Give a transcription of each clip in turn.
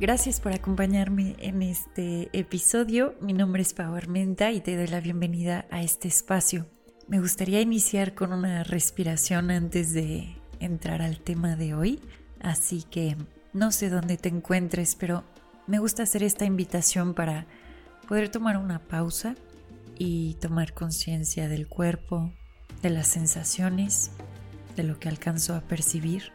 Gracias por acompañarme en este episodio. Mi nombre es Pau Armenta y te doy la bienvenida a este espacio. Me gustaría iniciar con una respiración antes de entrar al tema de hoy, así que no sé dónde te encuentres, pero me gusta hacer esta invitación para poder tomar una pausa y tomar conciencia del cuerpo, de las sensaciones, de lo que alcanzo a percibir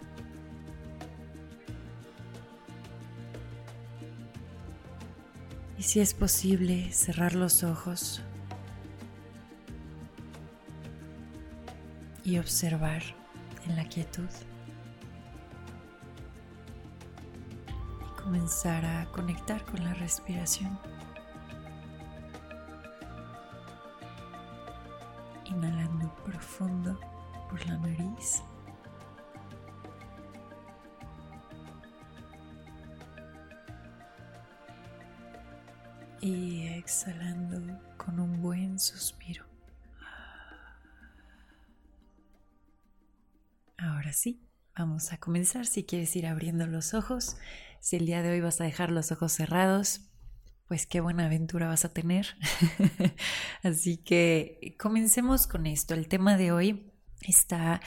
Y si es posible, cerrar los ojos y observar en la quietud. Y comenzar a conectar con la respiración. Inhalando profundo por la nariz. Y exhalando con un buen suspiro. Ahora sí, vamos a comenzar. Si quieres ir abriendo los ojos, si el día de hoy vas a dejar los ojos cerrados, pues qué buena aventura vas a tener. Así que comencemos con esto. El tema de hoy está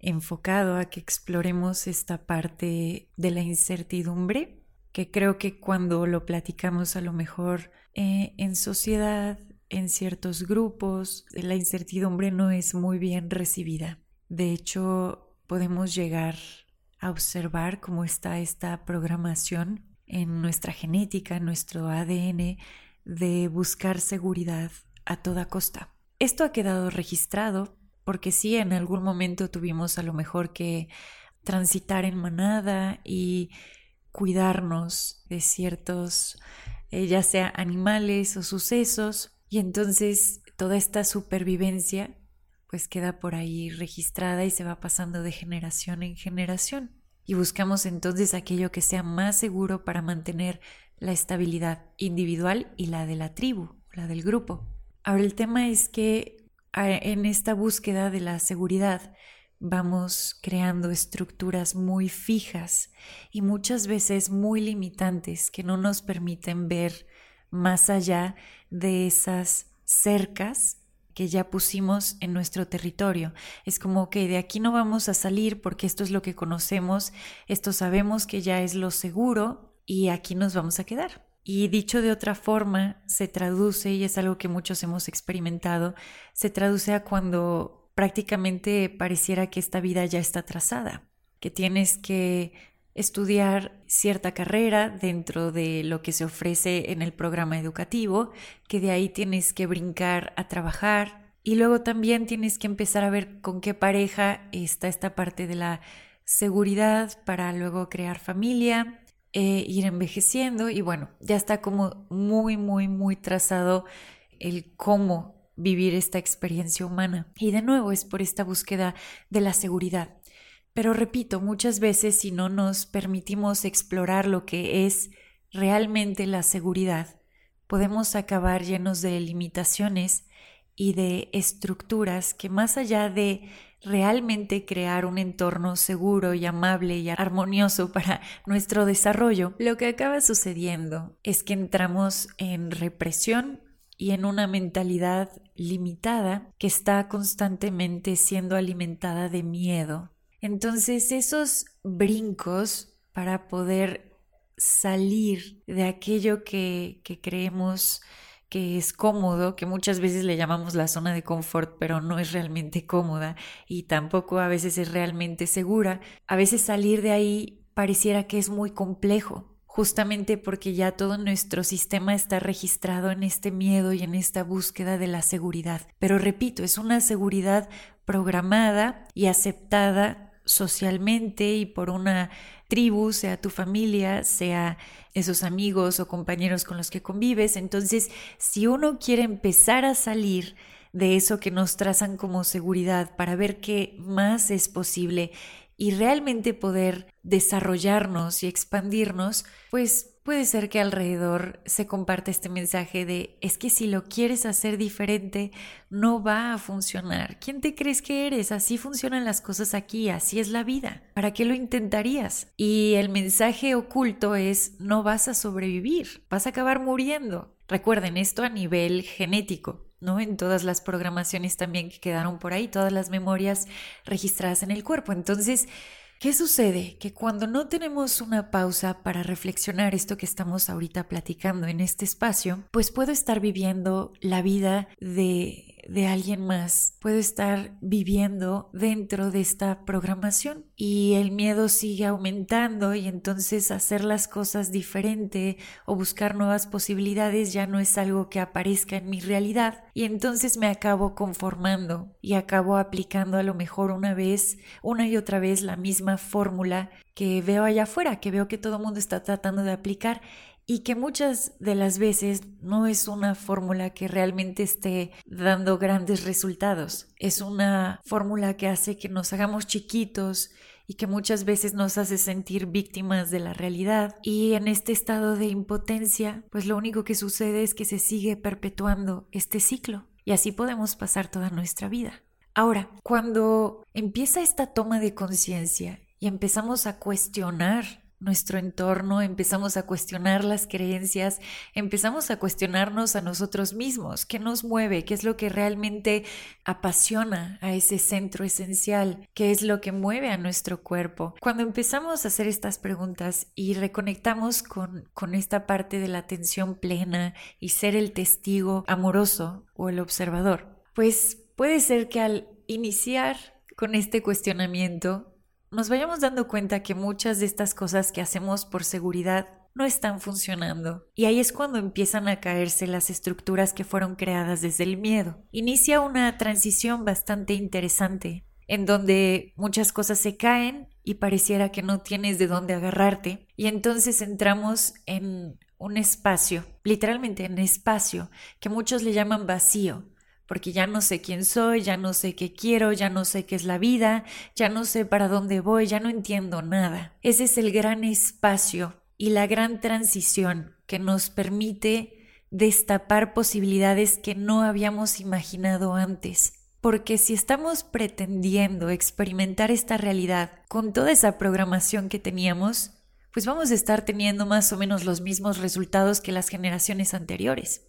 enfocado a que exploremos esta parte de la incertidumbre que creo que cuando lo platicamos a lo mejor eh, en sociedad, en ciertos grupos, la incertidumbre no es muy bien recibida. De hecho, podemos llegar a observar cómo está esta programación en nuestra genética, en nuestro ADN, de buscar seguridad a toda costa. Esto ha quedado registrado porque sí, en algún momento tuvimos a lo mejor que transitar en manada y cuidarnos de ciertos, eh, ya sea animales o sucesos, y entonces toda esta supervivencia pues queda por ahí registrada y se va pasando de generación en generación. Y buscamos entonces aquello que sea más seguro para mantener la estabilidad individual y la de la tribu, la del grupo. Ahora el tema es que en esta búsqueda de la seguridad vamos creando estructuras muy fijas y muchas veces muy limitantes que no nos permiten ver más allá de esas cercas que ya pusimos en nuestro territorio. Es como que de aquí no vamos a salir porque esto es lo que conocemos, esto sabemos que ya es lo seguro y aquí nos vamos a quedar. Y dicho de otra forma, se traduce, y es algo que muchos hemos experimentado, se traduce a cuando prácticamente pareciera que esta vida ya está trazada, que tienes que estudiar cierta carrera dentro de lo que se ofrece en el programa educativo, que de ahí tienes que brincar a trabajar y luego también tienes que empezar a ver con qué pareja está esta parte de la seguridad para luego crear familia, e ir envejeciendo y bueno, ya está como muy, muy, muy trazado el cómo vivir esta experiencia humana. Y de nuevo es por esta búsqueda de la seguridad. Pero repito, muchas veces si no nos permitimos explorar lo que es realmente la seguridad, podemos acabar llenos de limitaciones y de estructuras que más allá de realmente crear un entorno seguro y amable y armonioso para nuestro desarrollo, lo que acaba sucediendo es que entramos en represión y en una mentalidad limitada que está constantemente siendo alimentada de miedo. Entonces esos brincos para poder salir de aquello que, creemos que es cómodo, que muchas veces le llamamos la zona de confort, pero no es realmente cómoda y tampoco a veces es realmente segura, a veces salir de ahí pareciera que es muy complejo justamente porque ya todo nuestro sistema está registrado en este miedo y en esta búsqueda de la seguridad. Pero repito, es una seguridad programada y aceptada socialmente y por una tribu, sea tu familia, sea esos amigos o compañeros con los que convives. Entonces, si uno quiere empezar a salir de eso que nos trazan como seguridad para ver qué más es posible y realmente poder desarrollarnos y expandirnos, pues puede ser que alrededor se comparte este mensaje de es que si lo quieres hacer diferente no va a funcionar. ¿Quién te crees que eres? Así funcionan las cosas aquí, así es la vida. ¿Para qué lo intentarías? Y el mensaje oculto es no vas a sobrevivir, vas a acabar muriendo. Recuerden esto a nivel genético. ¿No? En todas las programaciones también que quedaron por ahí, todas las memorias registradas en el cuerpo. Entonces, ¿Qué sucede? Que cuando no tenemos una pausa para reflexionar esto que estamos ahorita platicando en este espacio, pues puedo estar viviendo la vida de de alguien más. Puedo estar viviendo dentro de esta programación y el miedo sigue aumentando y entonces hacer las cosas diferente o buscar nuevas posibilidades ya no es algo que aparezca en mi realidad y entonces me acabo conformando y acabo aplicando a lo mejor una vez, una y otra vez la misma fórmula que veo allá afuera, que veo que todo el mundo está tratando de aplicar y que muchas de las veces no es una fórmula que realmente esté dando grandes resultados. Es una fórmula que hace que nos hagamos chiquitos y que muchas veces nos hace sentir víctimas de la realidad. Y en este estado de impotencia, pues lo único que sucede es que se sigue perpetuando este ciclo. Y así podemos pasar toda nuestra vida. Ahora, cuando empieza esta toma de conciencia y empezamos a cuestionar nuestro entorno, empezamos a cuestionar las creencias, empezamos a cuestionarnos a nosotros mismos, qué nos mueve, qué es lo que realmente apasiona a ese centro esencial, qué es lo que mueve a nuestro cuerpo. Cuando empezamos a hacer estas preguntas y reconectamos con, con esta parte de la atención plena y ser el testigo amoroso o el observador, pues puede ser que al iniciar con este cuestionamiento nos vayamos dando cuenta que muchas de estas cosas que hacemos por seguridad no están funcionando. Y ahí es cuando empiezan a caerse las estructuras que fueron creadas desde el miedo. Inicia una transición bastante interesante, en donde muchas cosas se caen y pareciera que no tienes de dónde agarrarte. Y entonces entramos en un espacio, literalmente en espacio, que muchos le llaman vacío, porque ya no sé quién soy, ya no sé qué quiero, ya no sé qué es la vida, ya no sé para dónde voy, ya no entiendo nada. Ese es el gran espacio y la gran transición que nos permite destapar posibilidades que no habíamos imaginado antes. Porque si estamos pretendiendo experimentar esta realidad con toda esa programación que teníamos, pues vamos a estar teniendo más o menos los mismos resultados que las generaciones anteriores.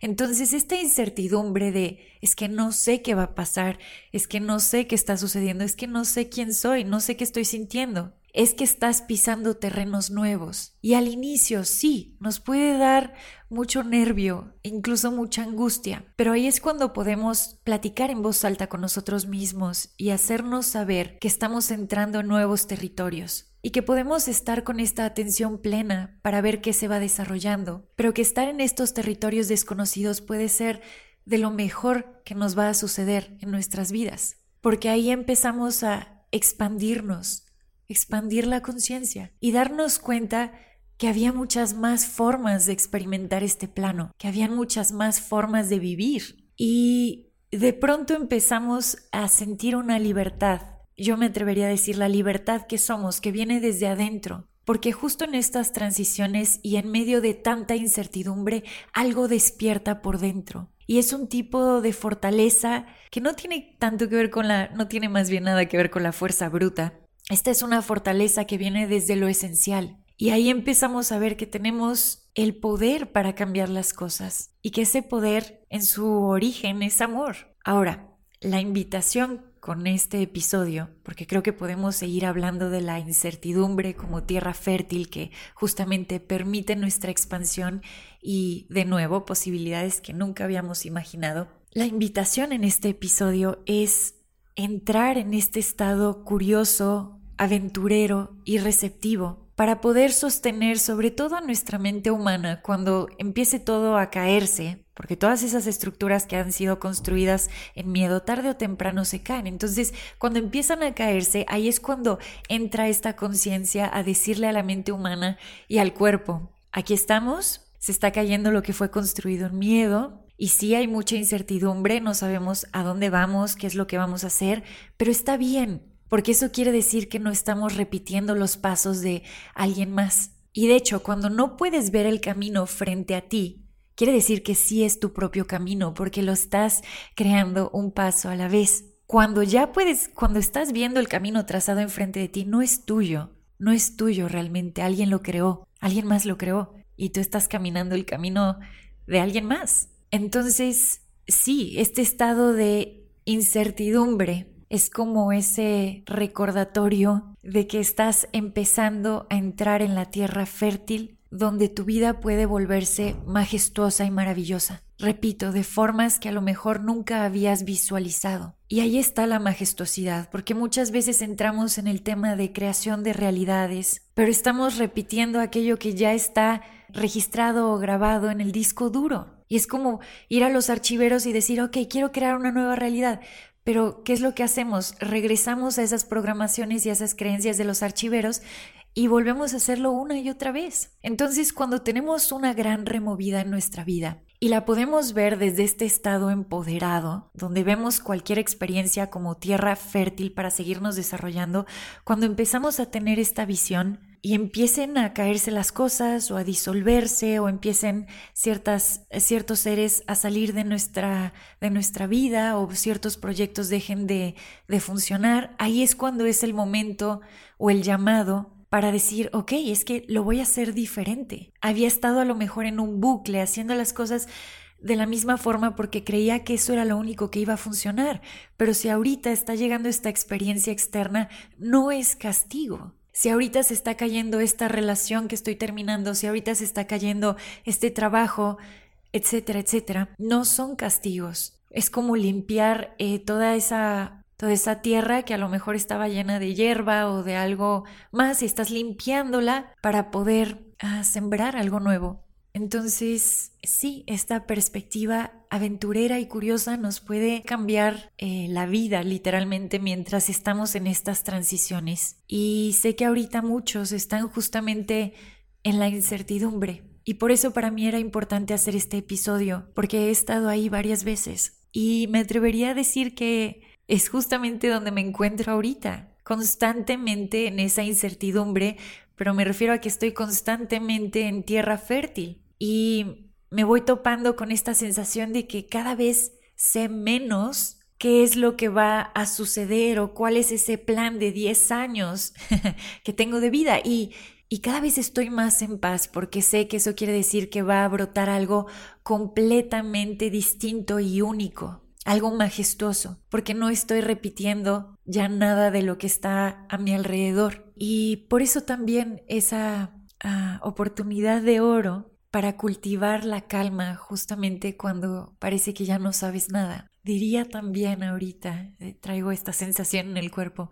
Entonces, esta incertidumbre de es que no sé qué va a pasar, es que no sé qué está sucediendo, es que no sé quién soy, no sé qué estoy sintiendo, es que estás pisando terrenos nuevos. Y al inicio sí, nos puede dar mucho nervio, incluso mucha angustia, pero ahí es cuando podemos platicar en voz alta con nosotros mismos y hacernos saber que estamos entrando en nuevos territorios y que podemos estar con esta atención plena para ver qué se va desarrollando, pero que estar en estos territorios desconocidos puede ser de lo mejor que nos va a suceder en nuestras vidas, porque ahí empezamos a expandirnos, expandir la conciencia y darnos cuenta que había muchas más formas de experimentar este plano, que habían muchas más formas de vivir. Y de pronto empezamos a sentir una libertad yo me atrevería a decir la libertad que somos, que viene desde adentro, porque justo en estas transiciones y en medio de tanta incertidumbre, algo despierta por dentro. Y es un tipo de fortaleza que no tiene tanto que ver con la, no tiene más bien nada que ver con la fuerza bruta. Esta es una fortaleza que viene desde lo esencial. Y ahí empezamos a ver que tenemos el poder para cambiar las cosas y que ese poder en su origen es amor. Ahora, la invitación con este episodio, porque creo que podemos seguir hablando de la incertidumbre como tierra fértil que justamente permite nuestra expansión y, de nuevo, posibilidades que nunca habíamos imaginado. La invitación en este episodio es entrar en este estado curioso, aventurero y receptivo para poder sostener sobre todo a nuestra mente humana cuando empiece todo a caerse, porque todas esas estructuras que han sido construidas en miedo tarde o temprano se caen. Entonces, cuando empiezan a caerse, ahí es cuando entra esta conciencia a decirle a la mente humana y al cuerpo, aquí estamos, se está cayendo lo que fue construido en miedo, y sí hay mucha incertidumbre, no sabemos a dónde vamos, qué es lo que vamos a hacer, pero está bien, porque eso quiere decir que no estamos repitiendo los pasos de alguien más. Y de hecho, cuando no puedes ver el camino frente a ti, quiere decir que sí es tu propio camino, porque lo estás creando un paso a la vez. Cuando ya puedes, cuando estás viendo el camino trazado enfrente de ti, no es tuyo, no es tuyo realmente, alguien lo creó, alguien más lo creó, y tú estás caminando el camino de alguien más. Entonces, sí, este estado de incertidumbre es como ese recordatorio de que estás empezando a entrar en la tierra fértil donde tu vida puede volverse majestuosa y maravillosa. Repito, de formas que a lo mejor nunca habías visualizado. Y ahí está la majestuosidad, porque muchas veces entramos en el tema de creación de realidades, pero estamos repitiendo aquello que ya está registrado o grabado en el disco duro. Y es como ir a los archiveros y decir, ok, quiero crear una nueva realidad, pero, ¿qué es lo que hacemos? Regresamos a esas programaciones y a esas creencias de los archiveros y volvemos a hacerlo una y otra vez. Entonces, cuando tenemos una gran removida en nuestra vida y la podemos ver desde este estado empoderado, donde vemos cualquier experiencia como tierra fértil para seguirnos desarrollando, cuando empezamos a tener esta visión, y empiecen a caerse las cosas o a disolverse o empiecen ciertas, ciertos seres a salir de nuestra, de nuestra vida o ciertos proyectos dejen de, de funcionar, ahí es cuando es el momento o el llamado para decir, ok, es que lo voy a hacer diferente. Había estado a lo mejor en un bucle haciendo las cosas de la misma forma porque creía que eso era lo único que iba a funcionar. Pero si ahorita está llegando esta experiencia externa, no es castigo, si ahorita se está cayendo esta relación que estoy terminando, si ahorita se está cayendo este trabajo, etcétera, etcétera, no son castigos. Es como limpiar eh, toda esa toda esa tierra que a lo mejor estaba llena de hierba o de algo más y estás limpiándola para poder ah, sembrar algo nuevo. Entonces, sí, esta perspectiva aventurera y curiosa nos puede cambiar eh, la vida literalmente mientras estamos en estas transiciones. Y sé que ahorita muchos están justamente en la incertidumbre. Y por eso para mí era importante hacer este episodio, porque he estado ahí varias veces. Y me atrevería a decir que es justamente donde me encuentro ahorita, constantemente en esa incertidumbre, pero me refiero a que estoy constantemente en tierra fértil y me voy topando con esta sensación de que cada vez sé menos qué es lo que va a suceder o cuál es ese plan de 10 años que tengo de vida y y cada vez estoy más en paz porque sé que eso quiere decir que va a brotar algo completamente distinto y único, algo majestuoso, porque no estoy repitiendo ya nada de lo que está a mi alrededor. Y por eso también esa ah, oportunidad de oro para cultivar la calma justamente cuando parece que ya no sabes nada. Diría también ahorita, eh, traigo esta sensación en el cuerpo,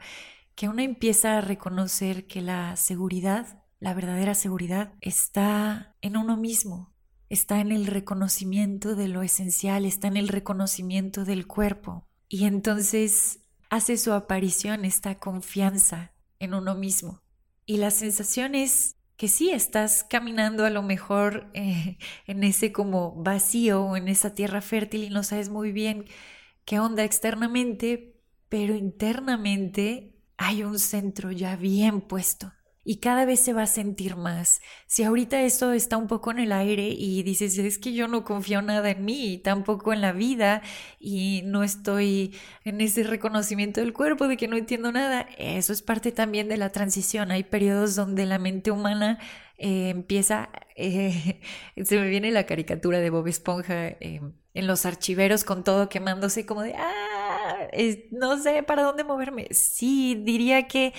que uno empieza a reconocer que la seguridad, la verdadera seguridad, está en uno mismo, está en el reconocimiento de lo esencial, está en el reconocimiento del cuerpo. Y entonces hace su aparición esta confianza en uno mismo. Y la sensación es que sí estás caminando a lo mejor eh, en ese como vacío o en esa tierra fértil y no sabes muy bien qué onda externamente, pero internamente hay un centro ya bien puesto y cada vez se va a sentir más. Si ahorita esto está un poco en el aire y dices, es que yo no confío nada en mí, tampoco en la vida y no estoy en ese reconocimiento del cuerpo de que no entiendo nada, eso es parte también de la transición. Hay periodos donde la mente humana eh, empieza, eh, se me viene la caricatura de Bob Esponja eh, en los archiveros con todo quemándose como de, ah, no sé para dónde moverme. Sí, diría que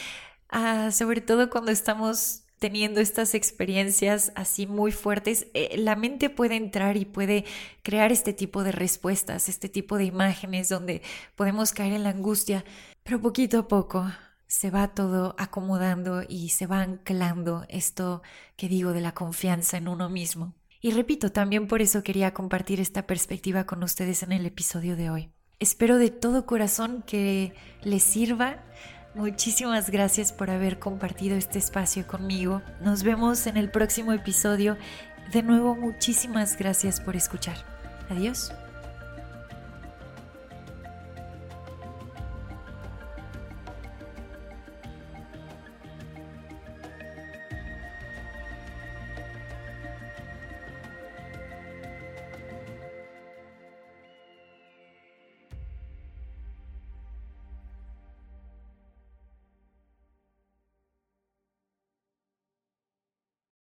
Ah, sobre todo cuando estamos teniendo estas experiencias así muy fuertes, eh, la mente puede entrar y puede crear este tipo de respuestas, este tipo de imágenes donde podemos caer en la angustia, pero poquito a poco, se va todo acomodando y se va anclando esto que digo de la confianza en uno mismo. Y repito, también por eso quería compartir esta perspectiva con ustedes en el episodio de hoy. Espero de todo corazón que les sirva. Muchísimas gracias por haber compartido este espacio conmigo. Nos vemos en el próximo episodio. De nuevo, muchísimas gracias por escuchar. Adiós.